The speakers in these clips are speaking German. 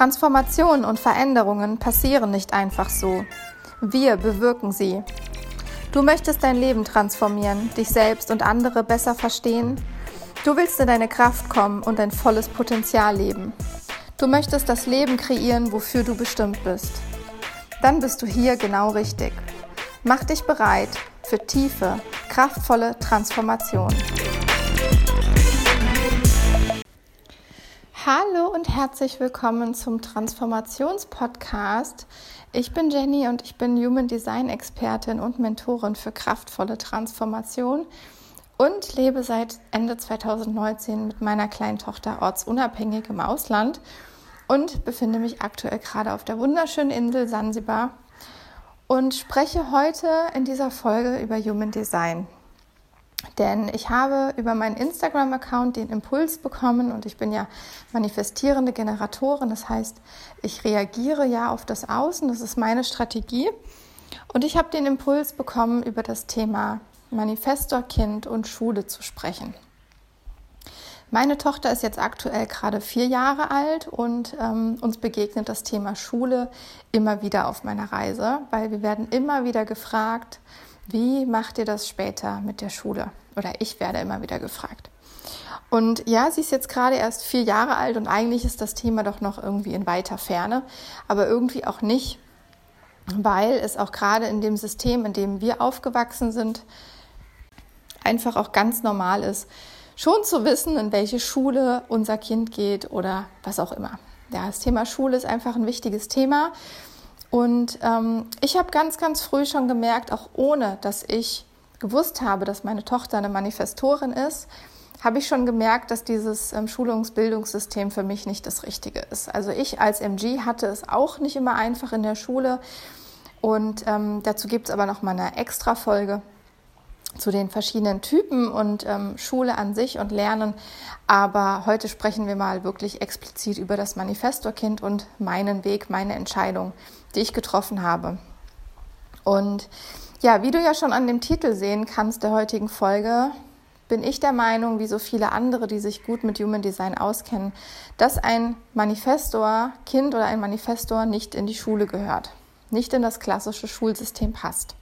Transformationen und Veränderungen passieren nicht einfach so. Wir bewirken sie. Du möchtest dein Leben transformieren, dich selbst und andere besser verstehen. Du willst in deine Kraft kommen und dein volles Potenzial leben. Du möchtest das Leben kreieren, wofür du bestimmt bist. Dann bist du hier genau richtig. Mach dich bereit für tiefe, kraftvolle Transformation. Hallo und herzlich willkommen zum Transformationspodcast. Ich bin Jenny und ich bin Human Design Expertin und Mentorin für kraftvolle Transformation und lebe seit Ende 2019 mit meiner kleinen Tochter ortsunabhängig im Ausland und befinde mich aktuell gerade auf der wunderschönen Insel Sansibar und spreche heute in dieser Folge über Human Design. Denn ich habe über meinen Instagram-Account den Impuls bekommen und ich bin ja manifestierende Generatorin. Das heißt, ich reagiere ja auf das Außen. Das ist meine Strategie. Und ich habe den Impuls bekommen, über das Thema Manifestorkind und Schule zu sprechen. Meine Tochter ist jetzt aktuell gerade vier Jahre alt und ähm, uns begegnet das Thema Schule immer wieder auf meiner Reise, weil wir werden immer wieder gefragt, wie macht ihr das später mit der Schule? Oder ich werde immer wieder gefragt. Und ja, sie ist jetzt gerade erst vier Jahre alt und eigentlich ist das Thema doch noch irgendwie in weiter Ferne, aber irgendwie auch nicht, weil es auch gerade in dem System, in dem wir aufgewachsen sind, einfach auch ganz normal ist, schon zu wissen, in welche Schule unser Kind geht oder was auch immer. Ja, das Thema Schule ist einfach ein wichtiges Thema und ähm, ich habe ganz, ganz früh schon gemerkt, auch ohne dass ich gewusst habe, dass meine Tochter eine Manifestorin ist, habe ich schon gemerkt, dass dieses ähm, Schulungsbildungssystem für mich nicht das Richtige ist. Also ich als MG hatte es auch nicht immer einfach in der Schule. Und ähm, dazu gibt es aber noch mal eine extra Folge zu den verschiedenen Typen und ähm, Schule an sich und Lernen. Aber heute sprechen wir mal wirklich explizit über das Manifestorkind und meinen Weg, meine Entscheidung, die ich getroffen habe. Und ja, wie du ja schon an dem Titel sehen kannst der heutigen Folge, bin ich der Meinung, wie so viele andere, die sich gut mit Human Design auskennen, dass ein Manifestor, Kind oder ein Manifestor nicht in die Schule gehört, nicht in das klassische Schulsystem passt.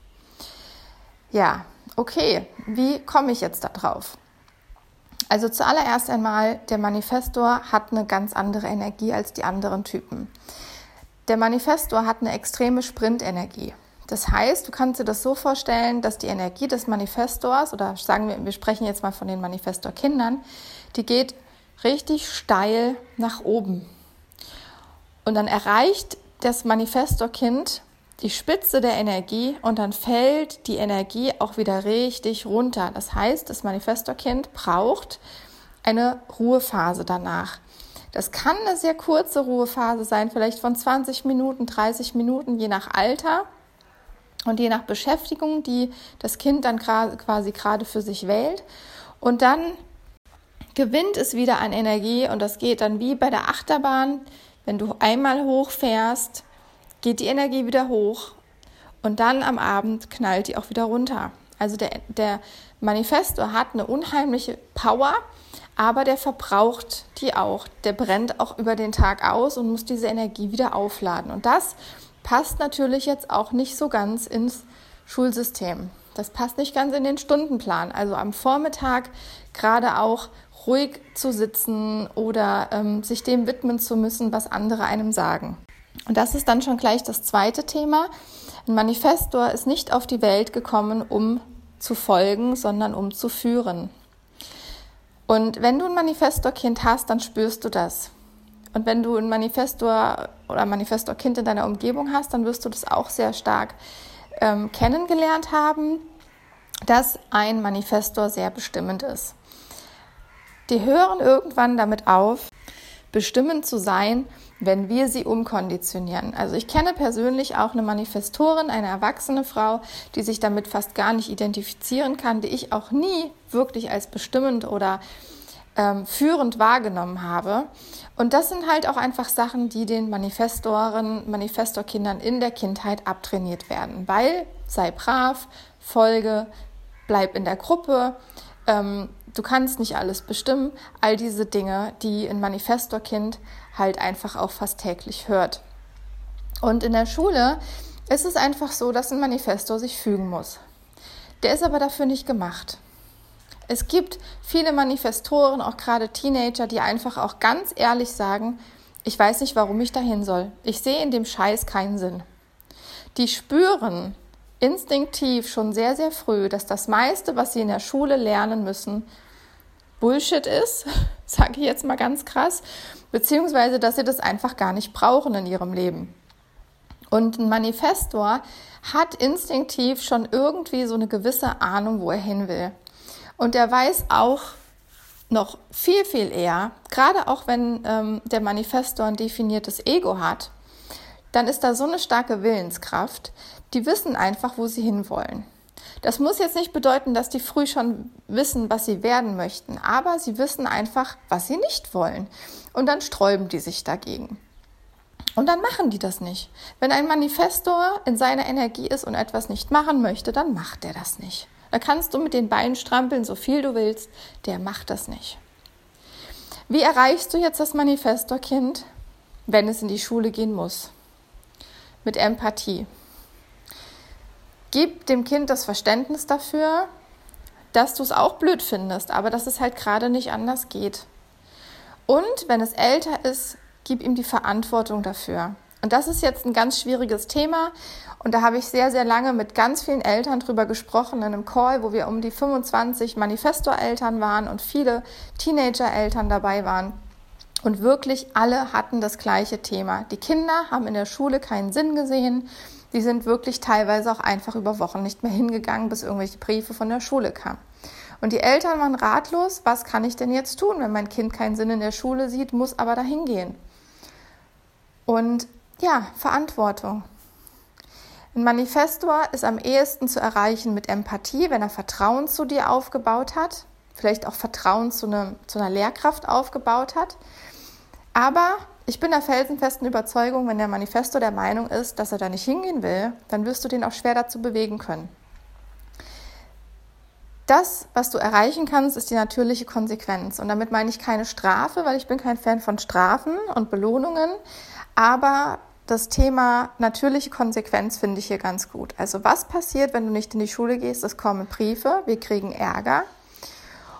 Ja, okay, wie komme ich jetzt da drauf? Also zuallererst einmal, der Manifestor hat eine ganz andere Energie als die anderen Typen. Der Manifestor hat eine extreme Sprintenergie. Das heißt, du kannst dir das so vorstellen, dass die Energie des Manifestors, oder sagen wir, wir sprechen jetzt mal von den Manifestor-Kindern, die geht richtig steil nach oben. Und dann erreicht das Manifestor-Kind die Spitze der Energie und dann fällt die Energie auch wieder richtig runter. Das heißt, das Manifestorkind braucht eine Ruhephase danach. Das kann eine sehr kurze Ruhephase sein, vielleicht von 20 Minuten, 30 Minuten, je nach Alter und je nach Beschäftigung, die das Kind dann quasi gerade für sich wählt. Und dann gewinnt es wieder an Energie und das geht dann wie bei der Achterbahn. Wenn du einmal hochfährst, geht die Energie wieder hoch und dann am Abend knallt die auch wieder runter. Also der, der Manifestor hat eine unheimliche Power, aber der verbraucht die auch. Der brennt auch über den Tag aus und muss diese Energie wieder aufladen. Und das passt natürlich jetzt auch nicht so ganz ins Schulsystem. Das passt nicht ganz in den Stundenplan. Also am Vormittag gerade auch ruhig zu sitzen oder ähm, sich dem widmen zu müssen, was andere einem sagen. Und das ist dann schon gleich das zweite Thema. Ein Manifestor ist nicht auf die Welt gekommen, um zu folgen, sondern um zu führen. Und wenn du ein Manifestor-Kind hast, dann spürst du das. Und wenn du ein Manifestor oder Manifestor-Kind in deiner Umgebung hast, dann wirst du das auch sehr stark ähm, kennengelernt haben, dass ein Manifestor sehr bestimmend ist. Die hören irgendwann damit auf, bestimmend zu sein wenn wir sie umkonditionieren. Also ich kenne persönlich auch eine Manifestorin, eine erwachsene Frau, die sich damit fast gar nicht identifizieren kann, die ich auch nie wirklich als bestimmend oder ähm, führend wahrgenommen habe. Und das sind halt auch einfach Sachen, die den Manifestoren, Manifestorkindern in der Kindheit abtrainiert werden. Weil sei brav, folge, bleib in der Gruppe, ähm, du kannst nicht alles bestimmen. All diese Dinge, die ein Manifestorkind halt einfach auch fast täglich hört. Und in der Schule ist es einfach so, dass ein Manifestor sich fügen muss. Der ist aber dafür nicht gemacht. Es gibt viele Manifestoren, auch gerade Teenager, die einfach auch ganz ehrlich sagen, ich weiß nicht, warum ich dahin soll. Ich sehe in dem Scheiß keinen Sinn. Die spüren instinktiv schon sehr, sehr früh, dass das meiste, was sie in der Schule lernen müssen, Bullshit ist, sage ich jetzt mal ganz krass, beziehungsweise dass sie das einfach gar nicht brauchen in ihrem Leben. Und ein Manifestor hat instinktiv schon irgendwie so eine gewisse Ahnung, wo er hin will. Und er weiß auch noch viel, viel eher, gerade auch wenn ähm, der Manifestor ein definiertes Ego hat, dann ist da so eine starke Willenskraft, die wissen einfach, wo sie hinwollen. Das muss jetzt nicht bedeuten, dass die früh schon wissen, was sie werden möchten, aber sie wissen einfach, was sie nicht wollen. Und dann sträuben die sich dagegen. Und dann machen die das nicht. Wenn ein Manifestor in seiner Energie ist und etwas nicht machen möchte, dann macht er das nicht. Da kannst du mit den Beinen strampeln, so viel du willst, der macht das nicht. Wie erreichst du jetzt das Manifestorkind, wenn es in die Schule gehen muss? Mit Empathie. Gib dem Kind das Verständnis dafür, dass du es auch blöd findest, aber dass es halt gerade nicht anders geht. Und wenn es älter ist, gib ihm die Verantwortung dafür. Und das ist jetzt ein ganz schwieriges Thema. Und da habe ich sehr, sehr lange mit ganz vielen Eltern drüber gesprochen in einem Call, wo wir um die 25 Manifestor-Eltern waren und viele Teenager-Eltern dabei waren. Und wirklich alle hatten das gleiche Thema. Die Kinder haben in der Schule keinen Sinn gesehen. Die sind wirklich teilweise auch einfach über Wochen nicht mehr hingegangen, bis irgendwelche Briefe von der Schule kamen. Und die Eltern waren ratlos, was kann ich denn jetzt tun, wenn mein Kind keinen Sinn in der Schule sieht, muss aber dahin gehen. Und ja, Verantwortung. Ein Manifestor ist am ehesten zu erreichen mit Empathie, wenn er Vertrauen zu dir aufgebaut hat, vielleicht auch Vertrauen zu, eine, zu einer Lehrkraft aufgebaut hat. Aber ich bin der felsenfesten Überzeugung, wenn der Manifesto der Meinung ist, dass er da nicht hingehen will, dann wirst du den auch schwer dazu bewegen können. Das, was du erreichen kannst, ist die natürliche Konsequenz. Und damit meine ich keine Strafe, weil ich bin kein Fan von Strafen und Belohnungen. Aber das Thema natürliche Konsequenz finde ich hier ganz gut. Also was passiert, wenn du nicht in die Schule gehst? Es kommen Briefe, wir kriegen Ärger,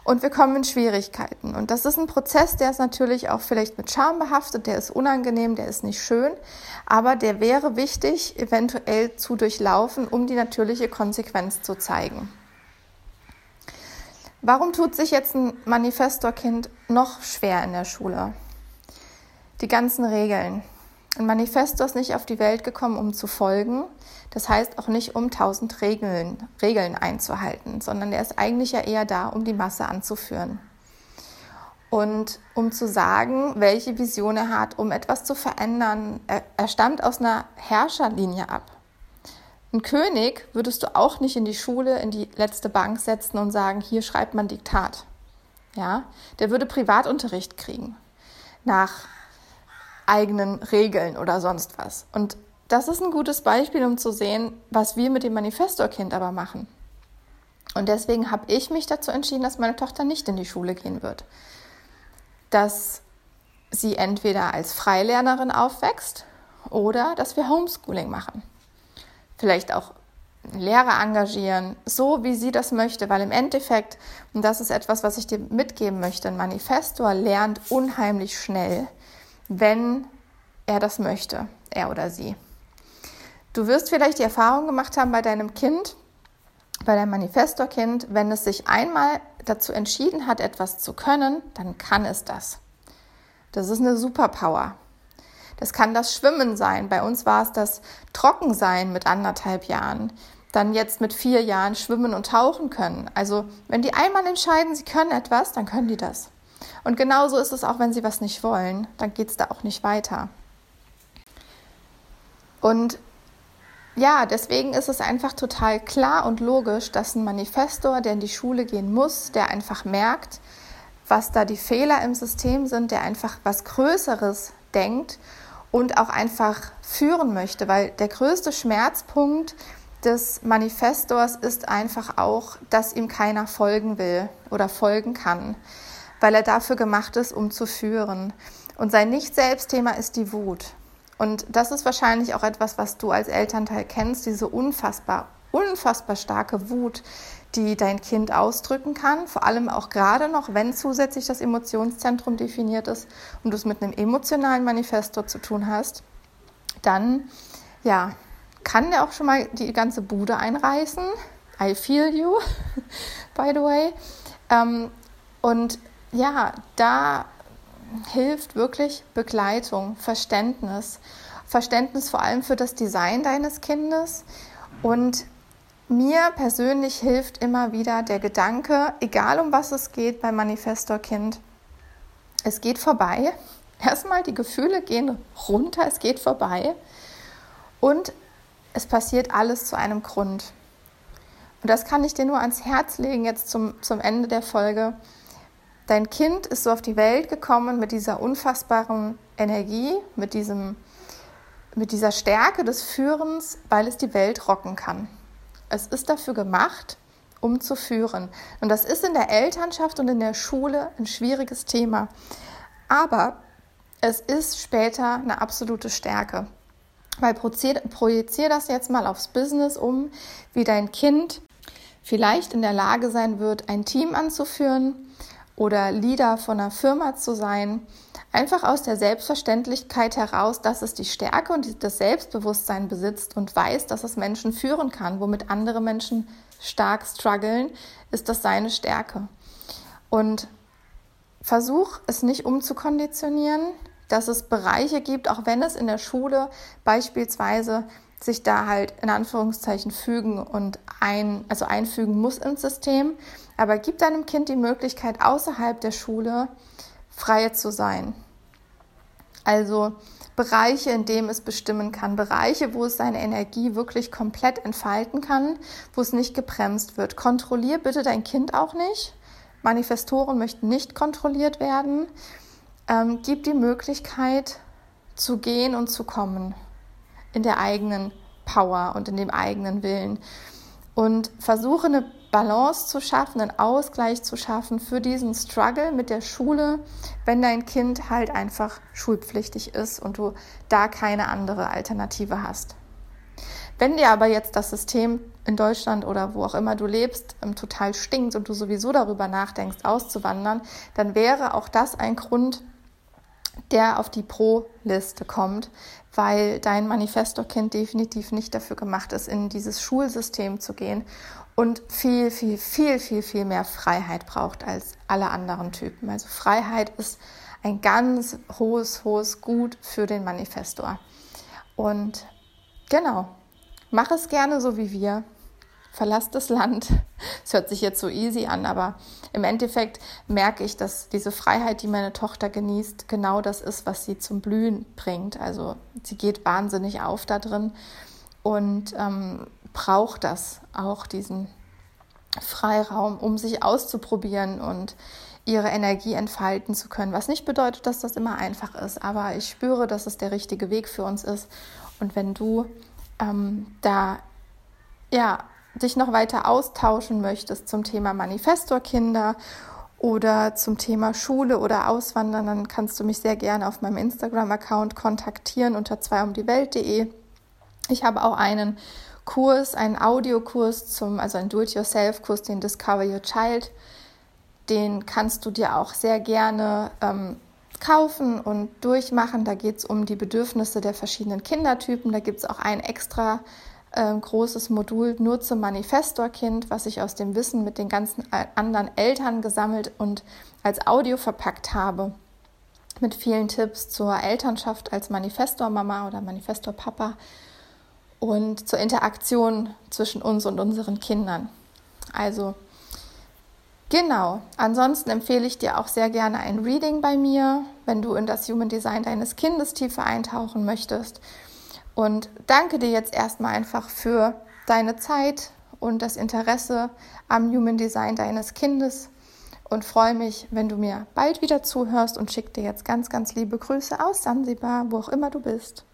und wir kommen in Schwierigkeiten. Und das ist ein Prozess, der ist natürlich auch vielleicht mit Scham behaftet, der ist unangenehm, der ist nicht schön, aber der wäre wichtig, eventuell zu durchlaufen, um die natürliche Konsequenz zu zeigen. Warum tut sich jetzt ein Manifestorkind noch schwer in der Schule? Die ganzen Regeln. Ein Manifestor ist nicht auf die Welt gekommen, um zu folgen. Das heißt auch nicht, um tausend Regeln, Regeln einzuhalten, sondern er ist eigentlich ja eher da, um die Masse anzuführen. Und um zu sagen, welche Vision er hat, um etwas zu verändern. Er, er stammt aus einer Herrscherlinie ab. Ein König würdest du auch nicht in die Schule, in die letzte Bank setzen und sagen, hier schreibt man Diktat. Ja, der würde Privatunterricht kriegen. Nach eigenen Regeln oder sonst was. Und das ist ein gutes Beispiel, um zu sehen, was wir mit dem Manifestorkind aber machen. Und deswegen habe ich mich dazu entschieden, dass meine Tochter nicht in die Schule gehen wird. Dass sie entweder als Freilernerin aufwächst oder dass wir Homeschooling machen. Vielleicht auch Lehrer engagieren, so wie sie das möchte, weil im Endeffekt, und das ist etwas, was ich dir mitgeben möchte, ein Manifestor lernt unheimlich schnell, wenn er das möchte, er oder sie. Du wirst vielleicht die Erfahrung gemacht haben bei deinem Kind, bei deinem Manifestorkind, wenn es sich einmal dazu entschieden hat, etwas zu können, dann kann es das. Das ist eine Superpower. Das kann das Schwimmen sein. Bei uns war es das Trockensein mit anderthalb Jahren. Dann jetzt mit vier Jahren schwimmen und tauchen können. Also wenn die einmal entscheiden, sie können etwas, dann können die das. Und genauso ist es auch, wenn sie was nicht wollen, dann geht es da auch nicht weiter. Und ja, deswegen ist es einfach total klar und logisch, dass ein Manifestor, der in die Schule gehen muss, der einfach merkt, was da die Fehler im System sind, der einfach was Größeres denkt und auch einfach führen möchte, weil der größte Schmerzpunkt des Manifestors ist einfach auch, dass ihm keiner folgen will oder folgen kann, weil er dafür gemacht ist, um zu führen. Und sein Nicht-Selbst-Thema ist die Wut. Und das ist wahrscheinlich auch etwas, was du als Elternteil kennst, diese unfassbar, unfassbar starke Wut, die dein Kind ausdrücken kann, vor allem auch gerade noch, wenn zusätzlich das Emotionszentrum definiert ist und du es mit einem emotionalen Manifestor zu tun hast, dann ja, kann der auch schon mal die ganze Bude einreißen. I feel you, by the way. Ähm, und ja, da hilft wirklich Begleitung, Verständnis. Verständnis vor allem für das Design deines Kindes. Und mir persönlich hilft immer wieder der Gedanke, egal um was es geht beim Manifestor-Kind, es geht vorbei. Erstmal, die Gefühle gehen runter, es geht vorbei. Und es passiert alles zu einem Grund. Und das kann ich dir nur ans Herz legen jetzt zum, zum Ende der Folge. Dein Kind ist so auf die Welt gekommen mit dieser unfassbaren Energie, mit, diesem, mit dieser Stärke des Führens, weil es die Welt rocken kann. Es ist dafür gemacht, um zu führen. Und das ist in der Elternschaft und in der Schule ein schwieriges Thema. Aber es ist später eine absolute Stärke. Weil projiziere das jetzt mal aufs Business um, wie dein Kind vielleicht in der Lage sein wird, ein Team anzuführen oder Leader von einer Firma zu sein. Einfach aus der Selbstverständlichkeit heraus, dass es die Stärke und das Selbstbewusstsein besitzt und weiß, dass es Menschen führen kann, womit andere Menschen stark strugglen, ist das seine Stärke. Und versuch es nicht umzukonditionieren, dass es Bereiche gibt, auch wenn es in der Schule beispielsweise sich da halt in Anführungszeichen fügen und ein, also einfügen muss ins System. Aber gib deinem Kind die Möglichkeit, außerhalb der Schule frei zu sein. Also Bereiche, in denen es bestimmen kann, Bereiche, wo es seine Energie wirklich komplett entfalten kann, wo es nicht gebremst wird. Kontrollier bitte dein Kind auch nicht. Manifestoren möchten nicht kontrolliert werden ähm, gib die Möglichkeit zu gehen und zu kommen in der eigenen Power und in dem eigenen Willen. Und versuche eine Balance zu schaffen, einen Ausgleich zu schaffen für diesen Struggle mit der Schule, wenn dein Kind halt einfach schulpflichtig ist und du da keine andere Alternative hast. Wenn dir aber jetzt das System in Deutschland oder wo auch immer du lebst ähm, total stinkt und du sowieso darüber nachdenkst, auszuwandern, dann wäre auch das ein Grund, der auf die Pro-Liste kommt, weil dein Manifesto-Kind definitiv nicht dafür gemacht ist, in dieses Schulsystem zu gehen und viel, viel, viel, viel, viel mehr Freiheit braucht als alle anderen Typen. Also Freiheit ist ein ganz hohes, hohes Gut für den Manifestor. Und genau, mach es gerne so wie wir verlass das Land. Es hört sich jetzt so easy an, aber im Endeffekt merke ich, dass diese Freiheit, die meine Tochter genießt, genau das ist, was sie zum Blühen bringt. Also sie geht wahnsinnig auf da drin und ähm, braucht das auch, diesen Freiraum, um sich auszuprobieren und ihre Energie entfalten zu können. Was nicht bedeutet, dass das immer einfach ist, aber ich spüre, dass es der richtige Weg für uns ist. Und wenn du ähm, da ja dich noch weiter austauschen möchtest zum Thema Manifestorkinder oder zum Thema Schule oder Auswandern, dann kannst du mich sehr gerne auf meinem Instagram-Account kontaktieren unter zweiumdiewelt.de. Ich habe auch einen Kurs, einen Audiokurs zum, also einen Do-it-yourself-Kurs, den Discover Your Child. Den kannst du dir auch sehr gerne ähm, kaufen und durchmachen. Da geht es um die Bedürfnisse der verschiedenen Kindertypen. Da gibt es auch ein extra äh, großes Modul nur zum Manifestor-Kind, was ich aus dem Wissen mit den ganzen anderen Eltern gesammelt und als Audio verpackt habe. Mit vielen Tipps zur Elternschaft als Manifestor-Mama oder Manifestor-Papa und zur Interaktion zwischen uns und unseren Kindern. Also Genau. Ansonsten empfehle ich dir auch sehr gerne ein Reading bei mir, wenn du in das Human Design deines Kindes tiefer eintauchen möchtest. Und danke dir jetzt erstmal einfach für deine Zeit und das Interesse am Human Design deines Kindes und freue mich, wenn du mir bald wieder zuhörst und schicke dir jetzt ganz, ganz liebe Grüße aus Sansibar, wo auch immer du bist.